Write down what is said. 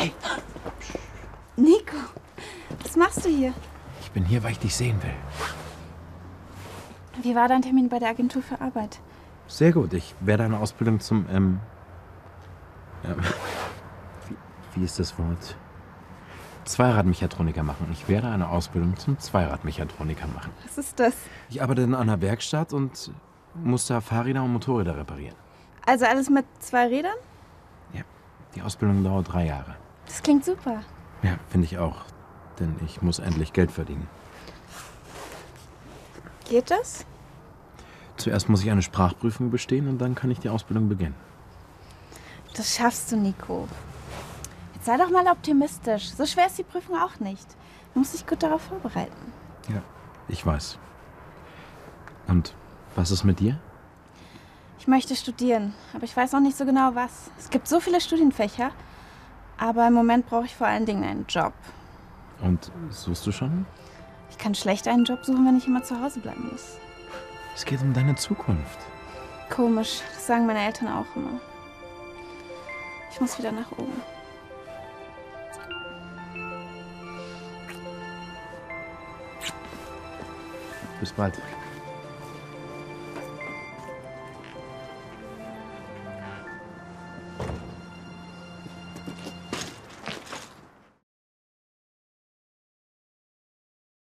Hey! Nico, was machst du hier? Ich bin hier, weil ich dich sehen will. Wie war dein Termin bei der Agentur für Arbeit? Sehr gut. Ich werde eine Ausbildung zum, ähm, ähm wie, wie ist das Wort? Zweiradmechatroniker machen. Ich werde eine Ausbildung zum Zweiradmechatroniker machen. Was ist das? Ich arbeite in einer Werkstatt und muss da Fahrräder und Motorräder reparieren. Also alles mit zwei Rädern? Ja. Die Ausbildung dauert drei Jahre. Das klingt super. Ja, finde ich auch. Denn ich muss endlich Geld verdienen. Geht das? Zuerst muss ich eine Sprachprüfung bestehen und dann kann ich die Ausbildung beginnen. Das schaffst du, Nico. Jetzt sei doch mal optimistisch. So schwer ist die Prüfung auch nicht. Du musst dich gut darauf vorbereiten. Ja, ich weiß. Und was ist mit dir? Ich möchte studieren, aber ich weiß noch nicht so genau was. Es gibt so viele Studienfächer, aber im Moment brauche ich vor allen Dingen einen Job. Und suchst du schon? Ich kann schlecht einen Job suchen, wenn ich immer zu Hause bleiben muss. Es geht um deine Zukunft. Komisch, das sagen meine Eltern auch immer. Ich muss wieder nach oben. Bis bald.